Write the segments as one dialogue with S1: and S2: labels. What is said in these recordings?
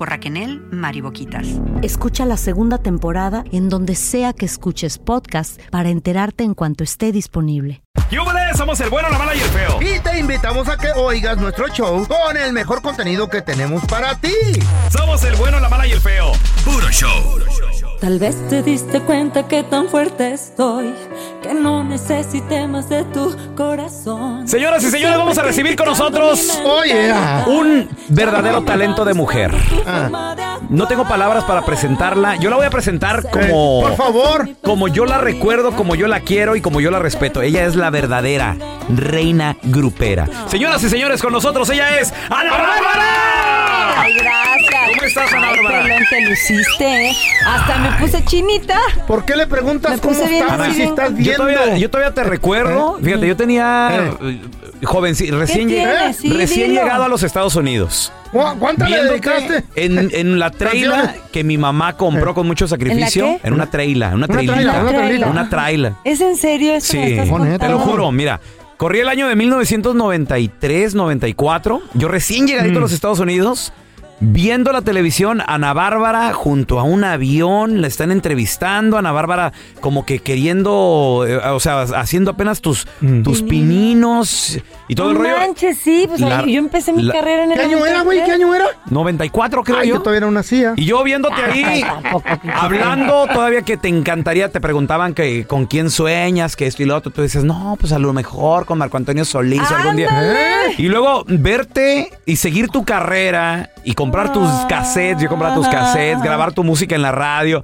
S1: por Raquel Mariboquitas.
S2: Escucha la segunda temporada en donde sea que escuches podcast para enterarte en cuanto esté disponible.
S3: ¡Yúbales! Somos el bueno, la mala y el feo.
S4: Y te invitamos a que oigas nuestro show con el mejor contenido que tenemos para ti.
S3: Somos el bueno, la mala y el feo. Puro show.
S5: Tal vez te diste cuenta que tan fuerte estoy que no necesité más de tu corazón.
S3: Señoras y señores, vamos a recibir con nosotros
S4: Oye,
S3: un verdadero talento de mujer. No tengo palabras para presentarla. Yo la voy a presentar como.
S4: por favor.
S3: Como yo la recuerdo, como yo la quiero y como yo la respeto. Ella es la verdadera reina grupera. Señoras y señores, con nosotros ella es Ana Bárbara.
S6: Ay, gracias.
S3: ¿Cómo estás, Ana Bárbara?
S6: pelón, te luciste, ¿eh? Hasta me puse chinita.
S4: ¿Por qué le preguntas
S6: Me
S4: cómo estás si
S3: Yo todavía, yo todavía te recuerdo.
S4: ¿Eh?
S3: Fíjate, yo tenía
S4: ¿Eh?
S3: eh, jovenci- recién,
S6: ¿Qué
S3: lleg-?
S6: Sí,
S3: recién
S6: dilo.
S3: llegado a los Estados Unidos.
S4: ¿Cu- ¿Cuántas le dedicaste?
S3: En, en la traila que mi mamá compró con mucho sacrificio.
S6: ¿En?
S3: En una traila, en una trailita.
S4: una
S6: traila.
S3: Una traila.
S6: ¿Es en serio eso
S3: Sí,
S6: me estás
S4: Neta.
S3: te lo juro, mira. Corrí el año de 1993, 94. Yo recién llegadito
S4: Mm.
S3: a los Estados Unidos. Viendo la televisión, Ana Bárbara junto a un avión, la están entrevistando, Ana Bárbara como que queriendo, eh, o sea, haciendo apenas tus,
S4: Mm.
S3: tus pininos y todo el rollo.
S6: manches, sí, pues
S3: La-
S6: ahí yo empecé mi
S3: la-
S6: carrera en el
S4: ¿Qué año era, güey? ¿Qué año era?
S3: 94 creo
S4: Ay,
S3: yo.
S4: yo todavía no nacía.
S3: Y yo viéndote ahí, hablando todavía que te encantaría, te preguntaban que con quién sueñas, que esto y lo otro. Tú dices, no, pues a lo mejor con Marco Antonio Solís algún día.
S4: ¿Eh?
S3: Y luego verte y seguir tu carrera y comprar tus cassettes, yo comprar tus cassettes, grabar tu música en la radio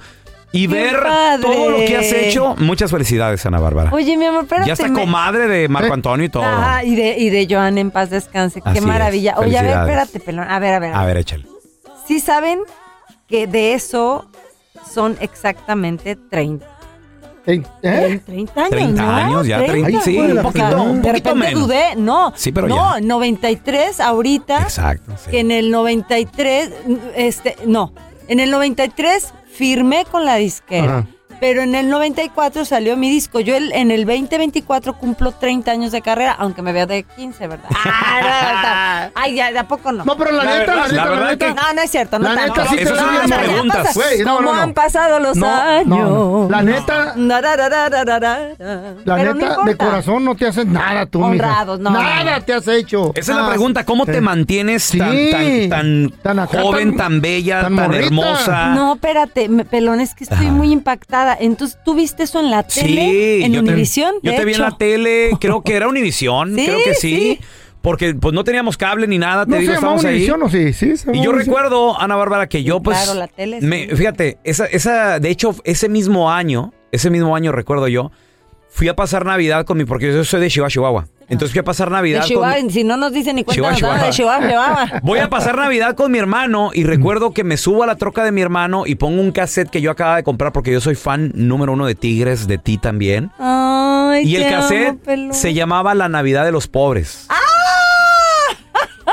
S3: y
S6: ¡Qué
S3: ver
S6: padre!
S3: todo lo que has hecho. Muchas felicidades, Ana Bárbara.
S6: Oye, mi amor, espérate.
S3: ya está comadre de Marco. Antonio y todo.
S6: Ah, y de, y de Joan en paz descanse.
S3: Así
S6: Qué
S3: es.
S6: maravilla. Oye, a ver, espérate, pelón. A ver, a ver.
S3: A ver, échale.
S6: Sí saben que de eso son exactamente 30.
S4: ¿Eh? ¿Eh?
S6: 30 años,
S3: 30
S6: ¿no?
S3: años, ya 30,
S4: Ay,
S3: sí,
S4: hijo de
S3: un poquito, un
S6: De
S3: poquito
S6: repente
S3: menos.
S6: dudé, no.
S3: Sí, pero
S6: no,
S3: ya.
S6: 93 ahorita.
S3: Exacto. sí.
S6: Que en el 93, este, no, en el 93 firmé con la disquera.
S4: Ajá.
S6: Pero en el 94 salió mi disco. Yo el- en el 2024 cumplo 30 años de carrera, aunque me veo de 15, ¿verdad? Ah, no, no, Ay, ya, ¿de a poco no?
S4: No, pero la,
S3: La
S4: neta,
S3: verdad-
S4: la neta,
S3: la
S4: la,
S3: verdad
S4: neta.
S3: que-
S6: No, no es cierto, no
S4: La neta, sí
S3: Eso
S4: te
S3: preguntas.
S4: Güey, no,
S6: ¿Cómo
S4: no, no.
S6: han pasado los
S4: No,
S6: años?
S4: no, no. La neta-. La
S6: Pero no
S4: neta, de corazón no te haces nada tú,
S6: Honrados, no.
S4: Nada te has hecho.
S3: Esa es la pregunta, ¿cómo te mantienes
S4: Sí.
S3: tan, tan, tan, joven,
S4: tan-
S3: bella,
S4: tan
S3: hermosa?
S6: No, espérate, me- pelón, es que estoy muy impactada. Entonces, ¿tú viste eso en la tele?
S3: Sí,
S6: en
S3: yo te-
S6: Univisión.
S3: Yo te vi en la tele, creo que era Univisión,
S6: Sí,
S3: creo que sí,
S6: sí.
S3: porque pues no teníamos cable ni nada, te
S4: ¿No se
S3: digo,
S4: llamaba
S3: estamos ahí.
S4: O sí? Sí, se
S3: Y yo recuerdo, Ana Bárbara, que yo pues...
S6: claro, la tele, sí.
S3: me- fíjate, esa, esa, de hecho, ese mismo año, ese mismo año recuerdo yo, fui a pasar Navidad con mi, porque yo soy de Chihuahua, Chihuahua. Entonces fui a pasar
S6: De
S3: Navidad
S6: Chihuahua,
S3: con...
S6: si no nos dicen ni cuenta,
S3: Chihuahua,
S6: dan de Chihuahua, Chihuahua.
S3: Voy a pasar Navidad con mi hermano y recuerdo que me subo a la troca de mi hermano y pongo un cassette que yo acababa de comprar porque yo soy fan número uno de Tigres, de ti también.
S6: Ay,
S3: Y el
S6: amo,
S3: cassette se llamaba La Navidad de los Pobres.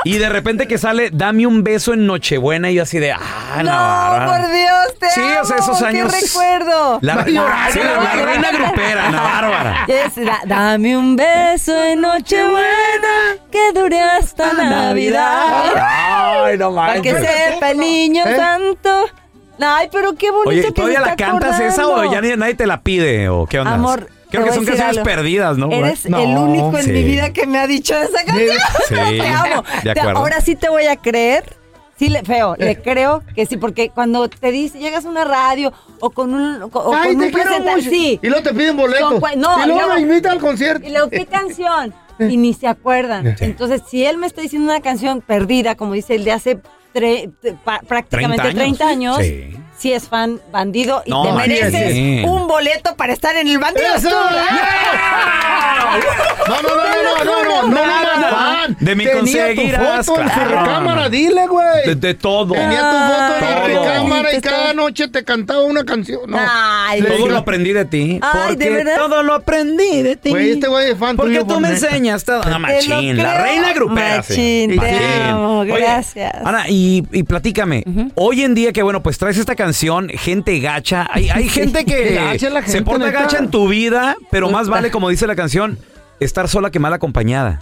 S3: Y de repente que sale, dame un beso en Nochebuena y yo así de, ah,
S6: No,
S3: Navarra.
S6: por Dios, te
S3: Sí, o sea,
S6: amo,
S3: esos
S6: qué
S3: años-
S6: recuerdo.
S3: La, sí, la- la reina grupera, Ana Bárbara.
S6: Es, da- dame un beso en Nochebuena que dure hasta Navidad.
S3: Ay, no
S6: Para que sepa el niño
S4: ¿Eh?
S6: santo. Ay, pero qué bonito
S3: Oye,
S6: que
S3: ¿todavía
S6: se
S3: la
S6: está
S3: cantas esa o ya ni- nadie te la pide o qué onda?
S6: Amor,
S3: Creo que son canciones
S6: algo.
S3: perdidas, ¿no?
S6: Eres
S4: No,
S6: el único en
S3: sí.
S6: mi vida que me ha dicho esa canción.
S3: Sí,
S6: te amo.
S3: de
S6: Te-
S3: acuerdo.
S6: ahora sí te voy a creer. Sí, le, feo, le creo que sí, porque cuando te dice, llegas a una radio o con un, o con
S4: Ay,
S6: un
S4: te quiero
S6: presenta-
S4: mucho.
S6: sí.
S4: Y luego te piden boletos.
S6: Son cua- no,
S4: y luego me invitan al concierto.
S6: Y luego, ¿qué canción? Y ni se acuerdan. Entonces, si él me está diciendo una canción perdida, como dice él, de hace tre- te- pa- prácticamente 30 años,
S3: Sí.
S6: Si es fan bandido y
S3: No,
S6: te mereces
S3: es.
S6: un boleto para estar en el bandido.
S4: ¡Eso!
S6: tú, ¿verdad?
S4: No, no, no, no, no, no, no, no, no, no, fan.
S3: De mi
S4: Tenía
S3: conseguirás,
S4: tu foto en su
S3: claro.
S4: recámara, dile, güey.
S3: De, de todo.
S4: Tenía tu foto en la recámara y cada noche te cantaba una canción. No.
S6: Ay,
S3: Todo lo aprendí de ti.
S6: Ay,
S3: porque
S6: ¿de verdad?
S3: todo lo aprendí de ti.
S4: Güey, este güey es fan
S3: Porque
S4: tuyo,
S3: tú
S4: por
S3: me
S4: neta.
S3: enseñas todo. No, machín, la reina grupera. sí.
S6: Machín, te
S3: Machín.
S6: amo,
S3: Oye,
S6: gracias.
S3: Ana, y, y platícame. Hoy en día que, bueno, pues traes esta canción, gente gacha. Hay, hay gente que
S4: Gacha la
S3: se porta
S4: neta.
S3: gacha en tu vida, pero más vale, como dice la canción, estar sola que mal acompañada.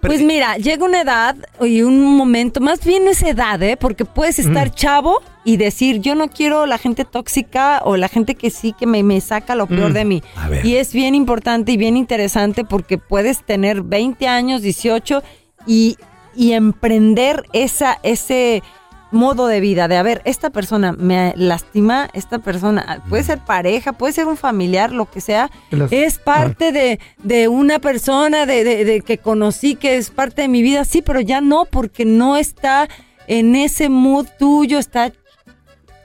S3: Pero-
S6: Pues mira, llega una edad y un momento, más bien no es edad, ¿eh? Porque puedes estar chavo y decir, yo no quiero la gente tóxica o la gente que sí que me, me saca lo peor
S4: Mm.
S6: de mí.
S3: A ver.
S6: Y es bien importante y bien interesante porque puedes tener 20 años, 18 y, y emprender esa, ese modo de vida de, a ver, esta persona me lastima, esta persona, puede ser pareja, puede ser un familiar, lo que sea,
S4: Las-
S6: es parte de, de una persona de, de- de que conocí que es parte de mi vida, sí, pero ya no, porque no está en ese mood tuyo, está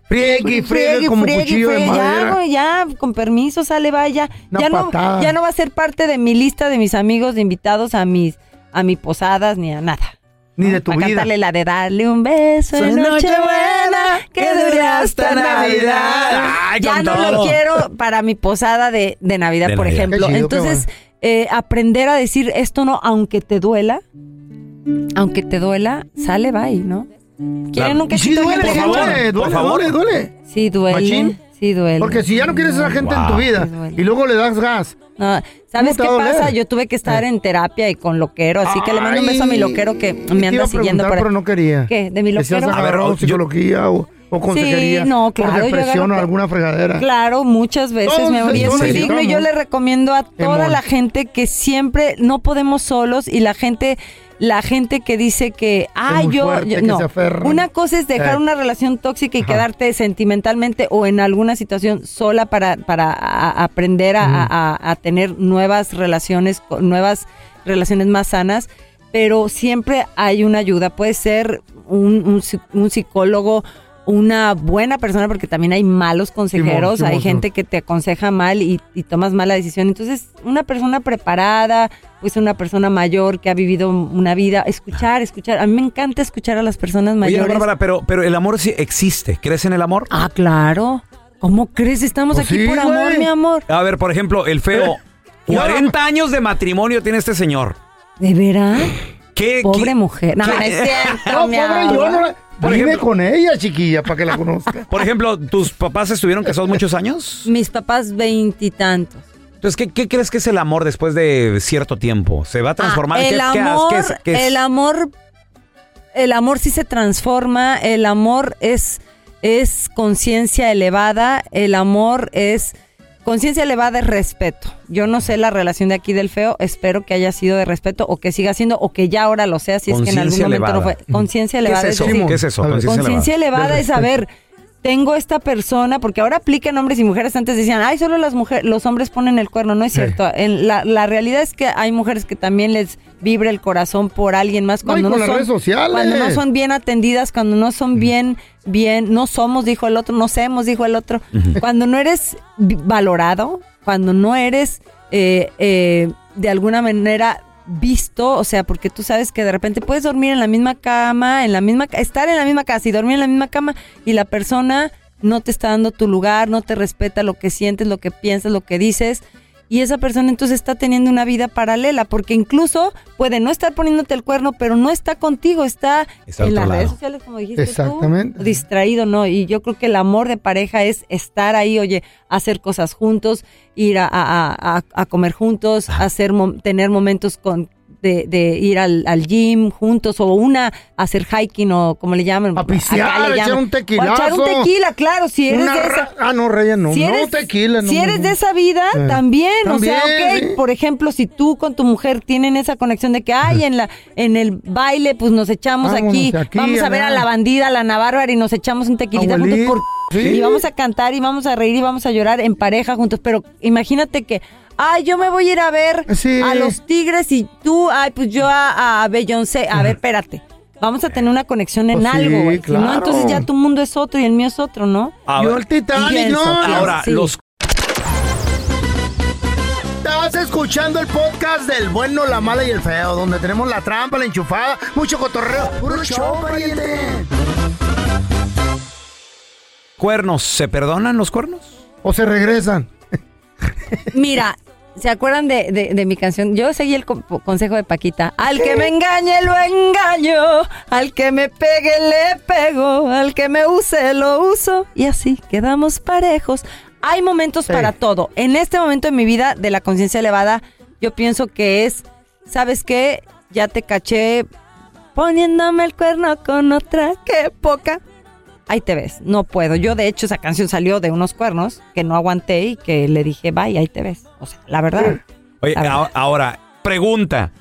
S4: Friegue y friegue como
S6: friegue,
S4: cuchillo de
S6: friegue, ya,
S4: madera.
S6: güey, ya, con permiso, sale, vaya.
S4: Una
S6: Ya no, ya no va a ser parte de mi lista de mis amigos de invitados a mis, a mis posadas ni a nada.
S4: Ni de tu
S6: a
S4: vida.
S6: cantarle la de darle un beso en Nochebuena que dure hasta Navidad.
S3: Ay,
S6: ya no
S3: todo.
S6: lo quiero para mi posada de, de Navidad,
S3: De
S6: por
S3: Navidad.
S6: ejemplo.
S4: Chido,
S6: Entonces, eh, aprender a decir esto no, aunque te duela, aunque te duela, sale, bye, ¿no? ¿Quieren
S3: Claro.
S6: un
S4: Y sí
S6: quesito?
S4: duele,
S3: Por
S4: sí
S3: favor,
S4: duele,
S3: por favor.
S4: duele, duele.
S6: Sí duele.
S4: ¿Machín?
S6: Sí duele.
S4: Porque si ya no quieres a esa gente en tu vida
S6: Sí
S4: y luego le das gas.
S6: No, ¿Sabes
S4: ¿Cómo te
S6: qué pasa? Yo tuve que estar en terapia y con loquero, así que le mando un beso a mi loquero que me anda siguiendo por
S4: pero no quería.
S6: ¿Qué? ¿De mi
S4: Que si has
S6: loquero?
S3: A ver, yo-
S4: psicología o, o consejería.
S6: no, claro,
S4: Por depresión o alguna fregadera.
S6: Claro, muchas veces, amor, y es digno y yo le recomiendo a toda la gente que siempre no podemos solos y la gente la gente que dice que ah
S4: muy
S6: yo,
S4: fuerte,
S6: yo-
S4: que
S6: no
S4: se aferran.
S6: una cosa es dejar
S4: Eh.
S6: una relación tóxica y
S4: Ajá.
S6: quedarte sentimentalmente o en alguna situación sola para para a- a aprender a, a- a tener nuevas relaciones co- nuevas relaciones más sanas pero siempre hay una ayuda puede ser un, un psi- un psicólogo una buena persona porque también hay malos consejeros, hay gente que te aconseja mal y, y tomas mala decisión. Entonces, una persona preparada, pues una persona mayor que ha vivido una vida, escuchar, escuchar. A mí me encanta escuchar a las personas
S3: Oye,
S6: mayores.
S3: Bárbara, pero, pero el amor sí existe. ¿Crees en el amor?
S6: Ah, claro. ¿Cómo crees? Estamos
S4: Pues
S6: aquí por amor, mi amor.
S3: A ver, por ejemplo, el feo.
S4: ¿Qué?
S3: 40 años de matrimonio tiene este señor.
S6: ¿De veras?
S3: ¿Qué?
S6: Pobre
S3: qué-
S6: mujer. No,
S3: qué-
S6: no es cierto,
S4: No,
S6: mi
S4: pobre,
S6: amor.
S4: yo no la...
S3: Por
S4: Vive
S3: ejemplo-
S4: con ella, chiquilla, para que la conozca.
S3: Por ejemplo, ¿tus papás estuvieron casados muchos años?
S6: Mis papás veintitantos.
S3: Entonces, ¿qué, qué crees que es el amor después de cierto tiempo? ¿Se va a transformar?
S6: Ah,
S3: ¿Qué-
S6: el
S3: qué
S6: amor,
S3: qué es- qué es?
S6: el amor, el amor sí se transforma. El amor es es conciencia elevada. El amor es conciencia elevada es respeto. Yo no sé la relación de aquí del feo. Espero que haya sido de respeto o que siga siendo o que ya ahora lo sea si es que en algún momento no fue. Conciencia
S3: ¿Qué
S6: elevada
S3: es eso?
S6: decir,
S3: ¿Qué es eso? Conciencia elevada.
S6: elevada es saber, tengo esta persona, porque ahora aplican hombres y mujeres. Antes decían, ay, solo las mujeres, los hombres ponen el cuerno. No es
S4: Sí.
S6: cierto. En la, la realidad es que hay mujeres que también les vibra el corazón por alguien más
S4: No,
S6: cuando no,
S4: las
S6: son,
S4: redes sociales.
S6: cuando no son bien atendidas, cuando no son bien, bien, no somos, dijo el otro, no somos, dijo el otro. Cuando no eres valorado, cuando no eres eh, eh, de alguna manera visto, o sea, porque tú sabes que de repente puedes dormir en la misma cama, en la misma estar en la misma casa y dormir en la misma cama y la persona no te está dando tu lugar, no te respeta lo que sientes, lo que piensas, lo que dices. Y esa persona entonces está teniendo una vida paralela, porque incluso puede no estar poniéndote el cuerno, pero no está contigo, está, en las
S3: lado.
S6: redes sociales, como dijiste
S4: Exactamente.
S6: tú, distraído, ¿no? Y yo creo que el amor de pareja es estar ahí, oye, hacer cosas juntos, ir a, a- a- a comer juntos, hacer tener momentos con de, de ir al, al gym juntos o una hacer hiking o como le llaman.
S4: A pistear,
S6: acá le
S4: echar
S6: llaman.
S4: un tequilazo.
S6: O echar un tequila, claro, si eres
S4: Una
S6: de esa
S4: Ah, no, Reyes, no.
S6: si
S4: no,
S6: eres,
S4: tequila. no,
S6: si eres de esa vida,
S4: Eh,
S6: también, o sea, ok, por ejemplo, si tú con tu mujer tienen esa conexión de que, ay, en la en el baile, pues nos echamos aquí,
S4: aquí,
S6: vamos a ver a la bandida, a la Ana Bárbara y nos echamos un tequilita juntos por-
S4: sí.
S6: y vamos a cantar y vamos a reír y vamos a llorar en pareja juntos, pero imagínate que Ay, yo me voy a ir a ver
S4: Sí.
S6: a los Tigres y tú, ay, pues yo a, a Beyoncé. A ver, espérate. vamos a tener una conexión en
S4: Pues sí,
S6: algo, güey. Si no, entonces ya tu mundo es otro y el mío es otro, ¿no?
S3: Ahora-
S4: Yo el Titanic, no.
S3: Ahora,
S6: Sí.
S3: los
S4: Estás escuchando el podcast del bueno, la mala y el feo, donde tenemos la trampa, la enchufada, mucho cotorreo. ¡Puro show, pariente!
S3: cuernos, ¿se perdonan los cuernos?
S4: ¿O se regresan?
S6: Mira, ¿se acuerdan de, de- de mi canción? Yo seguí el co- consejo de Paquita. Al que me engañe lo engaño, al que me pegue le pego, al que me use lo uso. Y así quedamos parejos. Hay momentos
S4: Sí.
S6: para todo. En este momento de mi vida de la conciencia elevada, yo pienso que es, ¿sabes qué? Ya te caché poniéndome el cuerno con otra, qué poca. Ahí te ves, no puedo. Yo, de hecho, esa canción salió de unos cuernos que no aguanté y que le dije, bye, ahí te ves. O sea, la verdad.
S3: Oye, ahora, pregunta.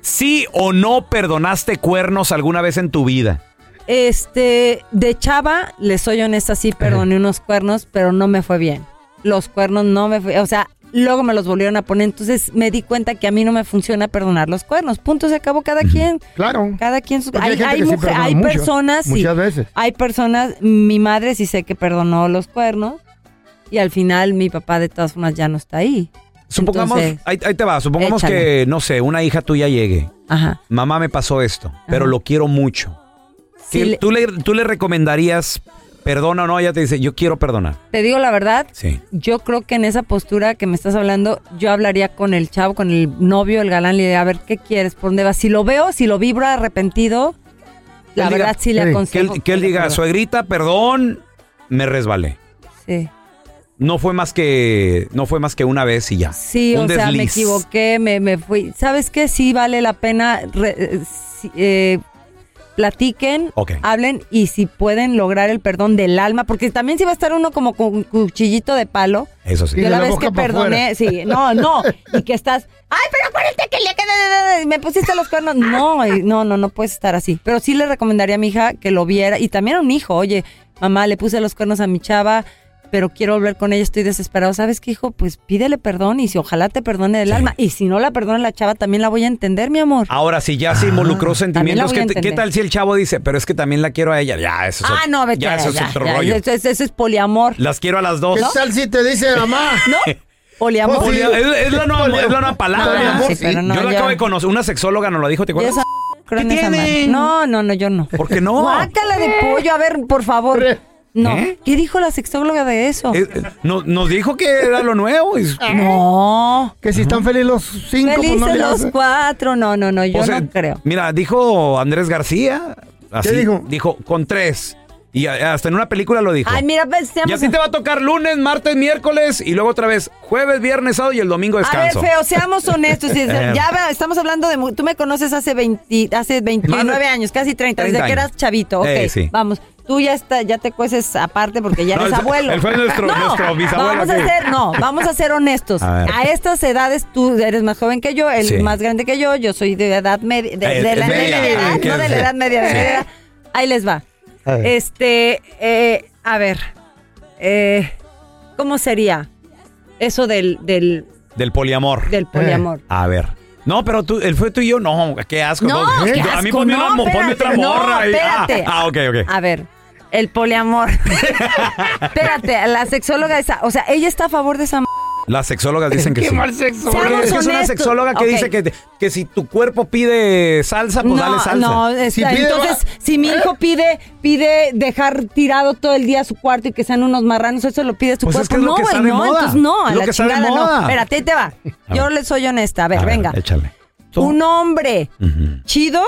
S3: ¿Sí o no perdonaste cuernos alguna vez en tu vida?
S6: Este, de chava, le soy honesta, sí perdoné unos cuernos, pero no me fue bien. Los cuernos no me fue, o sea, luego me los volvieron a poner, entonces me di cuenta que a mí no me funciona perdonar los cuernos. Punto, se acabó cada quien.
S4: Claro.
S6: Cada quien sus...
S4: Porque hay
S6: Hay, hay,
S4: que sí
S6: mujer-
S4: perdona
S6: hay
S4: mucho,
S6: personas, sí.
S4: muchas veces.
S6: Hay personas, mi madre sí sé que perdonó los cuernos y al final mi papá de todas formas ya no está ahí.
S3: Supongamos,
S6: Entonces,
S3: ahí, ahí te va, supongamos
S6: échale.
S3: que, no sé, una hija tuya llegue.
S6: Ajá.
S3: Mamá me pasó esto, pero
S6: Ajá.
S3: lo quiero mucho.
S6: Sí,
S3: ¿Qué-
S6: le-
S3: ¿Tú, le, ¿Tú le recomendarías perdona o no? Ella te dice, yo quiero perdonar.
S6: te digo la verdad,
S3: Sí.
S6: yo creo que en esa postura que me estás hablando, yo hablaría con el chavo, con el novio, el galán, le diría, a ver, ¿qué quieres? ¿Por dónde vas? Si lo veo, si lo vibra arrepentido, la
S3: diga-
S6: verdad sí le
S4: Sí,
S3: Que
S6: aconsejo.
S3: él, que él diga, suegrita, perdón, me resbalé.
S6: Sí,
S3: No fue más que, no fue más que una vez y ya.
S6: sí
S3: Un
S6: o sea, me equivoqué, me, me fui. ¿Sabes qué? Sí vale la pena, re- eh, eh, platiquen,
S3: Ok.
S6: hablen y si pueden lograr el perdón del alma, porque también si va a estar uno como con un cuchillito de palo.
S3: Eso sí.
S4: Y
S6: Yo
S4: de
S6: la
S4: la
S6: vez que perdoné, sí, no, no, y que estás, ay, pero acuérdate que le quedé, me pusiste los cuernos. No, no, no, no puedes estar así. Pero sí le recomendaría a mi hija que lo viera, y también a un hijo, oye, mamá, le puse los cuernos a mi chava, pero quiero volver con ella, estoy desesperado. ¿Sabes qué, hijo? Pues pídele perdón y si ojalá te perdone del
S3: Sí.
S6: alma. Y si no la perdona la chava, también la voy a entender, mi amor.
S3: Ahora, si ya se involucró sentimientos,
S6: Ah,
S3: ¿qué, ¿qué tal si el chavo dice, pero es que también la quiero a ella? Ya, eso es,
S6: ah, no, vete.
S3: ya, eso es
S6: ya,
S3: otro
S6: ya,
S3: rollo.
S6: Eso, es- eso es poliamor.
S3: Las quiero a las dos.
S4: ¿Qué tal si te dice mamá?
S6: ¿No? Poliamor.
S4: Pues sí.
S3: Es, es la nueva, es la nueva palabra.
S4: Poliamor,
S6: sí, pero no,
S3: Yo la
S6: ya.
S3: acabo de conocer, una sexóloga nos lo dijo, ¿te acuerdas?
S6: esa creo en
S3: ¿Qué
S6: esa madre.
S3: tiene?
S6: No, no, no, yo no.
S3: ¿Por qué no?
S6: Guácala de pollo, a ver, por favor. No.
S3: ¿Eh?
S6: ¿Qué dijo la sexóloga de eso?
S3: Eh, eh, no- nos dijo que era lo nuevo. y-
S6: no.
S4: Que si están felices los cinco, pues no
S6: Felices los
S4: hace.
S6: cuatro. No, no, no, yo
S3: O sea,
S6: no creo.
S3: Mira, dijo Andrés García. Así,
S4: dijo?
S3: Dijo, con tres. Y hasta en una película lo dijo.
S6: Ay, mira, pues,
S3: y así te va a tocar lunes, martes, miércoles y luego otra vez jueves, viernes, sábado y el domingo
S6: A ver,
S3: descanso.
S6: feo, seamos honestos. ya estamos hablando de... Tú me conoces hace 20, hace 29
S3: Más de-
S6: años, casi 30,
S3: 30
S6: desde que
S3: años.
S6: eras chavito. Ok,
S3: Eh, sí.
S6: vamos. Tú ya está, ya te cueces aparte porque ya
S3: No,
S6: eres abuelo.
S3: él fue nuestro-
S6: no,
S3: nuestro bisabuelo,
S6: Vamos a ser, no, vamos a ser honestos.
S3: A
S6: estas edades tú eres más joven que yo, él
S3: Sí.
S6: más grande que yo, yo soy de edad media, de,
S3: Eh,
S6: de la
S3: eh, media.
S6: media edad,
S3: ¿Qué
S6: no de la edad media, de
S3: Sí.
S6: media edad. Ahí les va.
S4: A ver.
S6: Este, eh, a ver, eh, ¿cómo sería eso del, del,
S3: Del poliamor.
S6: del poliamor?
S3: A ver. No, pero tú, él fue tú y yo, no, qué asco.
S6: No,
S3: ¿Eh?
S6: qué
S3: A mí ponme,
S6: no,
S3: una, mo- ponme
S6: espérate,
S3: otra
S6: no,
S3: morra. y- ah,
S6: espérate.
S3: Ah, ok, ok.
S6: A ver, el poliamor. Espérate, la sexóloga esa, o sea, ella está a favor de esa m-
S3: Las sexólogas dicen que
S4: Qué
S3: sí.
S4: mal sexo.
S6: Seamos
S3: Porque es que es una
S6: honestos.
S3: sexóloga que
S6: Ok.
S3: dice que, que si tu cuerpo pide salsa, pues dale
S6: no,
S3: salsa.
S6: no, está-
S4: Si pide
S6: entonces,
S4: va-
S6: si mi hijo pide pide dejar tirado todo el día su cuarto y que sean unos marranos, eso lo pide su
S3: Pues es
S6: cuerpo.
S3: que es lo
S6: no,
S3: que
S6: güey,
S3: está de
S6: no,
S3: moda.
S6: entonces no, a
S3: Es lo
S6: la
S3: que está de
S6: chingada
S3: moda.
S6: no. Espérate, ahí te va. Yo le soy honesta, a ver,
S3: A ver,
S6: venga.
S3: échale.
S6: Un hombre chido,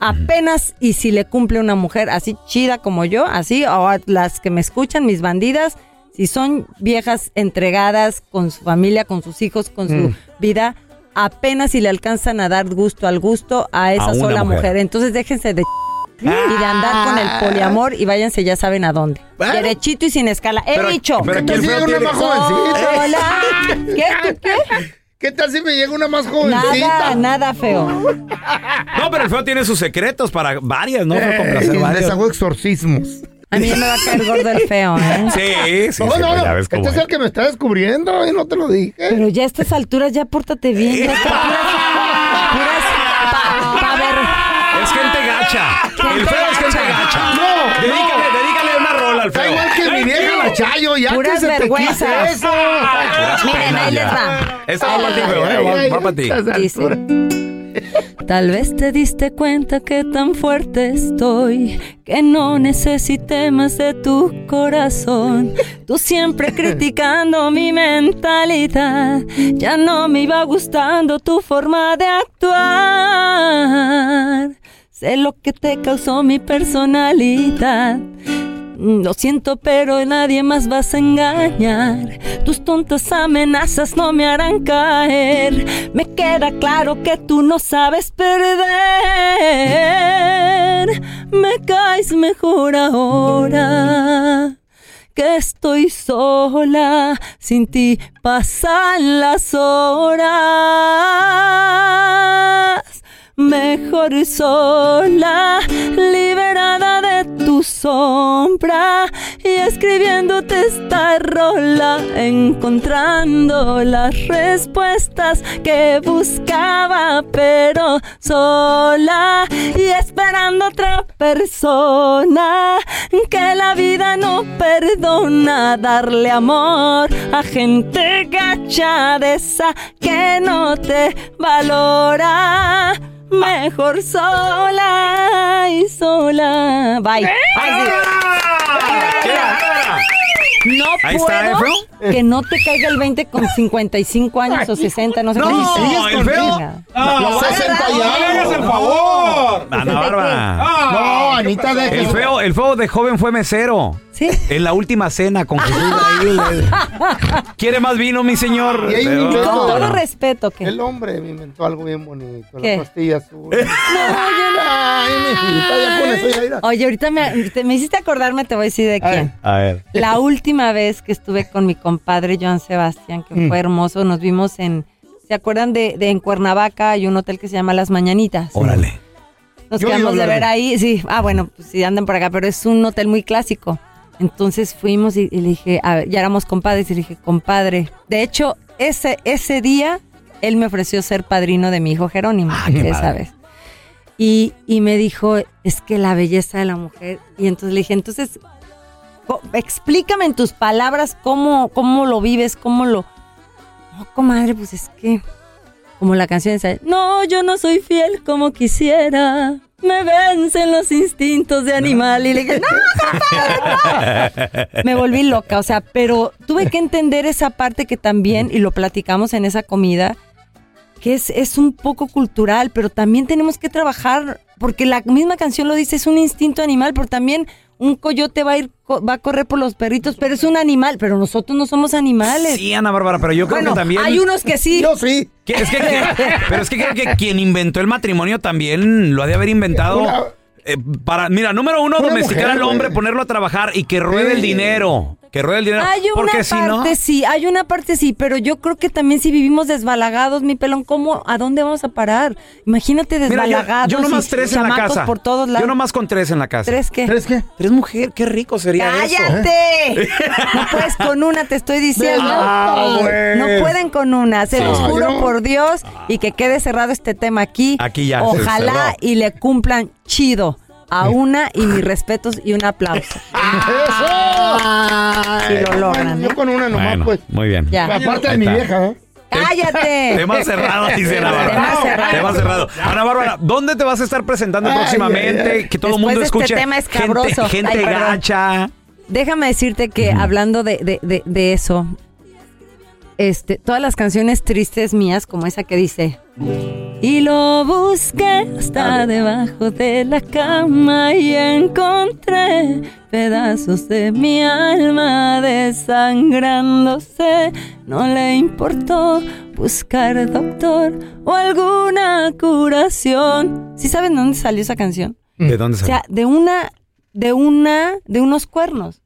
S6: apenas y si le cumple una mujer así chida como yo, así, o a las que me escuchan, mis bandidas, si son viejas entregadas con su familia, con sus hijos, con su vida, apenas si le alcanzan a dar gusto al gusto a esa
S3: A
S6: sola
S3: mujer.
S6: mujer. Entonces déjense de y de andar con el poliamor y váyanse ya saben a dónde.
S4: Bueno.
S6: Derechito y sin escala. He
S3: Pero-
S6: dicho.
S3: pero.
S6: Hola. ¿Qué? ¿Tú qué?
S4: ¿Qué tal si me llega una más jovencita?
S6: Nada, nada feo.
S3: No, pero el feo tiene sus secretos para varias, ¿no? Para
S4: Eh, les
S3: varias.
S4: hago exorcismos.
S6: A mí me va a caer gordo el feo, ¿eh?
S3: Sí, sí,
S4: no,
S3: sí,
S4: no,
S3: pues
S4: no.
S3: ves
S4: Este es
S3: es.
S4: el que me está descubriendo y no te lo dije.
S6: Pero ya a estas alturas ya pórtate bien. Ya está puras, puras pa, pa ver.
S3: Es gente gacha. El feo es gente
S6: gacha.
S3: gacha.
S4: No, no.
S3: Al
S4: Está
S3: feo.
S4: igual que mi vieja la Chayo, ya
S6: Puras
S4: que se te eso.
S6: Miren, ahí les va.
S3: Esta va para ti, feo, eh, va, va para ti.
S6: Dice, Tal vez te diste cuenta que tan fuerte estoy que no necesité más de tu corazón. Tú siempre criticando mi mentalidad, ya no me iba gustando tu forma de actuar. Sé lo que te causó mi personalidad. Lo siento, pero nadie más vas a engañar. Tus tontas amenazas no me harán caer. Me queda claro que tú no sabes perder. Me caes mejor ahora que estoy sola. Sin ti pasan las horas. Mejor sola, liberada de tu sombra y escribiéndote esta rola, encontrando las respuestas que buscaba, pero sola y esperando otra persona que la vida no perdona darle amor a gente gacha de esa que no te valora. Mejor sola y sola. Bye. Ay, sí. No
S3: Ahí está, ¿eh,
S6: puedo
S3: feo?
S6: que no te caiga el 20 con 55 años o 60, no sé
S3: No,
S6: qué
S3: el feo.
S4: Los 60 ya.
S7: ¡Hágase el favor!
S3: Ana Bárbara.
S4: No, Anita,
S3: El
S4: déjalo.
S3: feo, el feo de joven fue mesero.
S6: Sí.
S3: En la última cena con Jesús ahí, le- ¿Quiere más vino, mi señor?
S4: Y ahí
S3: Pero-
S4: mi
S6: Con todo respeto, que
S4: El hombre me inventó algo bien bonito.
S6: ¿Qué?
S4: La pastilla azul. No, yo no. Ay, mijita, ya con eso ya irá.
S6: Oye, ahorita me, te- me hiciste acordarme, te voy a decir de quién.
S3: A ver.
S6: La última vez que estuve con mi compadre Joan Sebastián, que
S4: Mm.
S6: fue hermoso, nos vimos en, ¿se acuerdan de, de en Cuernavaca? Hay un hotel que se llama Las Mañanitas.
S3: Órale.
S6: Nos
S4: Yo he
S6: quedamos de ver ahí, sí. Ah, bueno, pues sí andan por acá, pero es un hotel muy clásico. Entonces fuimos y, y le dije, a ver, ya éramos compadres, y le dije, compadre. De hecho, ese, ese día él me ofreció ser padrino de mi hijo Jerónimo,
S3: Ah,
S6: vez. Y, y me dijo, es que la belleza de la mujer. Y entonces le dije, entonces, explícame en tus palabras cómo, cómo lo vives, cómo lo... No, comadre, pues es que... Como la canción esa, no, yo no soy fiel como quisiera. Me vencen los instintos de animal. Y le dije, no, compadre, no". Me volví loca, o sea, pero tuve que entender esa parte que también, y lo platicamos en esa comida, que es, es un poco cultural, pero también tenemos que trabajar, porque la misma canción lo dice, es un instinto animal, pero también un coyote va a ir, co- va a correr por los perritos, pero es un animal, pero nosotros no somos animales.
S3: Sí, Ana Bárbara, pero yo creo
S6: bueno,
S3: que también.
S6: hay unos que sí.
S4: Yo sí.
S3: Que- es que, que- pero es que creo que quien inventó el matrimonio también lo ha de haber inventado.
S4: Una-
S3: eh, para, mira, número uno,
S4: Una
S3: domesticar
S4: mujer,
S3: al hombre,
S4: güey.
S3: ponerlo a trabajar y que ruede el dinero. Que ruede el dinero.
S6: Hay una
S3: porque si no.
S6: parte sí, hay una parte sí, pero yo creo que también si vivimos desbalagados, mi pelón, ¿cómo, a dónde vamos a parar? Imagínate
S3: Mira, yo,
S6: desbalagados.
S3: yo nomás
S6: y
S3: tres en la casa.
S6: por todos lados.
S3: Yo nomás con tres en la casa.
S6: ¿Tres qué?
S4: ¿Tres qué?
S3: Tres mujeres, qué rico sería eso.
S6: ¡Cállate! No puedes con una, te estoy diciendo.
S4: Ah,
S6: no pueden con una. Se los juro
S4: No.
S6: por Dios y que quede cerrado este tema aquí.
S3: Aquí ya
S6: Ojalá y le cumplan chido a una y mis respetos y un aplauso. Si lo logran.
S4: Yo
S6: ¿eh?
S4: con una nomás,
S3: Bueno,
S4: pues.
S3: muy bien.
S6: Ya.
S4: Aparte de mi vieja, ¿eh?
S6: ¡Cállate!
S3: Tema cerrado, dice Ana Bárbara.
S6: Tema cerrado.
S3: Tema cerrado. Ana Bárbara, ¿dónde te vas a estar presentando
S4: Ay,
S3: próximamente?
S4: ay, ay.
S3: Que todo el mundo
S6: de este
S3: escuche.
S6: tema
S3: gente
S6: escabroso.
S3: gente
S6: Ay, perdón.
S3: gacha.
S6: Déjame decirte que hablando de, de- de- de eso, este, todas las canciones tristes mías, como esa que dice. Y lo busqué hasta debajo de la cama y encontré pedazos de mi alma desangrándose. No le importó buscar doctor o alguna curación. ¿Sí saben dónde salió esa canción?
S3: ¿De dónde
S6: O
S3: salió?
S6: sea, de una, de una, de unos cuernos.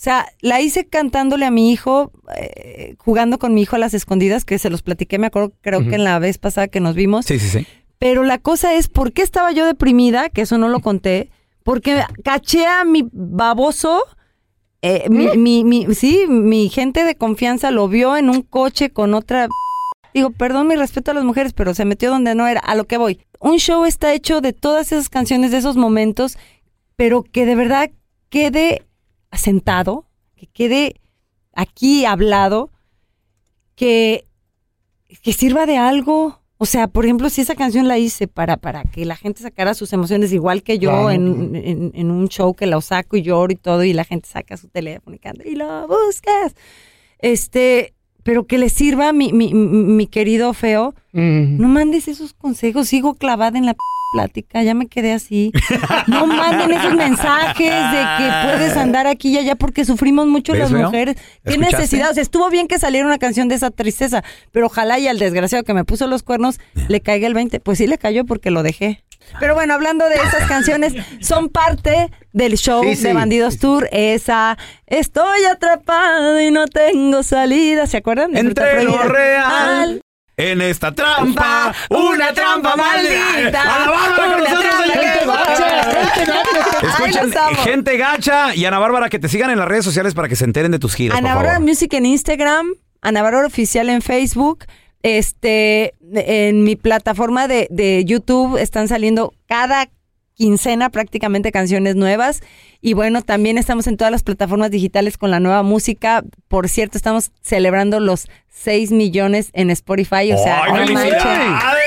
S6: O sea, la hice cantándole a mi hijo, eh, jugando con mi hijo a las escondidas, que se los platiqué, me acuerdo, creo que en la vez pasada que nos vimos.
S3: Sí, sí, sí.
S6: Pero la cosa es, ¿por qué estaba yo deprimida? Que eso no lo conté. Porque caché a mi baboso, eh, mi, mi, mi- sí, mi gente de confianza lo vio en un coche con otra... Digo, perdón mi respeto a las mujeres, pero se metió donde no era. A lo que voy. un show está hecho de todas esas canciones, de esos momentos, pero que de verdad quede asentado, que quede aquí hablado, que, que sirva de algo. O sea, por ejemplo, si esa canción la hice para, para que la gente sacara sus emociones, igual que yo
S4: Claro.
S6: en, en- en un show que la saco y lloro y todo, y la gente saca su teléfono y canta, y lo buscas. Este, pero que le sirva, mi, mi, mi querido feo, no mandes esos consejos, sigo clavada en la p- plática, ya me quedé así. No manden esos mensajes de que puedes andar aquí y allá porque sufrimos mucho
S3: ¿Ves,
S6: las
S3: feo?
S6: mujeres. ¿Qué
S3: ¿Escuchaste?
S6: necesidad? O sea, estuvo bien que saliera una canción de esa tristeza, pero ojalá y al desgraciado que me puso los cuernos le caiga el 20. Pues sí le cayó porque lo dejé. Pero bueno, hablando de esas canciones, son parte del show
S4: Sí, sí.
S6: de Bandidos Tour. Esa, estoy atrapada y no tengo salida. ¿Se acuerdan? de
S3: Entre lo real. En esta trampa, una trampa maldita. A la Bárbara con nosotros,
S4: Gente gacha, gente gacha.
S3: Escuchen, gente gacha y Ana Bárbara, que te sigan en las redes sociales para que se enteren de tus giras,
S6: Ana
S3: por
S6: Bárbara. Music en Instagram, Ana Bárbara Oficial en Facebook. Este, en mi plataforma de, de YouTube están saliendo cada quincena prácticamente canciones nuevas. Y bueno, también estamos en todas las plataformas digitales con la nueva música. Por cierto, estamos celebrando los 6 millones en Spotify. O sea,
S3: ¡Ay,
S6: no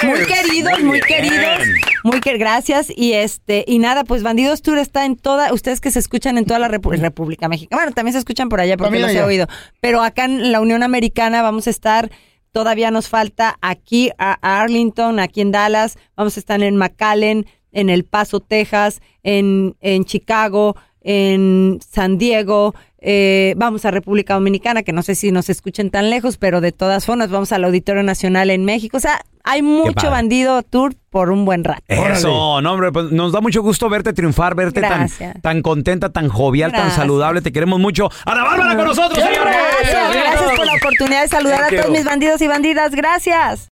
S6: muy queridos, muy, queridos. Muy que gracias. Y este, y nada, pues Bandidos Tour está en toda, ustedes que se escuchan en toda la Repu- República Mexicana. Bueno, también se escuchan por allá porque los he
S4: allá.
S6: oído. Pero acá en la Unión Americana vamos a estar, todavía nos falta aquí a a Arlington, aquí en Dallas, vamos a estar en McAllen, en El Paso, Texas, en, en Chicago, en San Diego, eh, vamos a República Dominicana, que no sé si nos escuchen tan lejos, pero de todas formas vamos al Auditorio Nacional en México. O sea, hay mucho bandido tour por un buen rato.
S3: Eso, no, hombre, pues nos da mucho gusto verte triunfar, verte tan,
S6: Gracias.
S3: tan contenta, tan jovial, tan saludable. Te queremos mucho. Ana Bárbara con nosotros, señores.
S6: Gracias, gracias por la oportunidad de saludar a todos mis bandidos y bandidas. Gracias.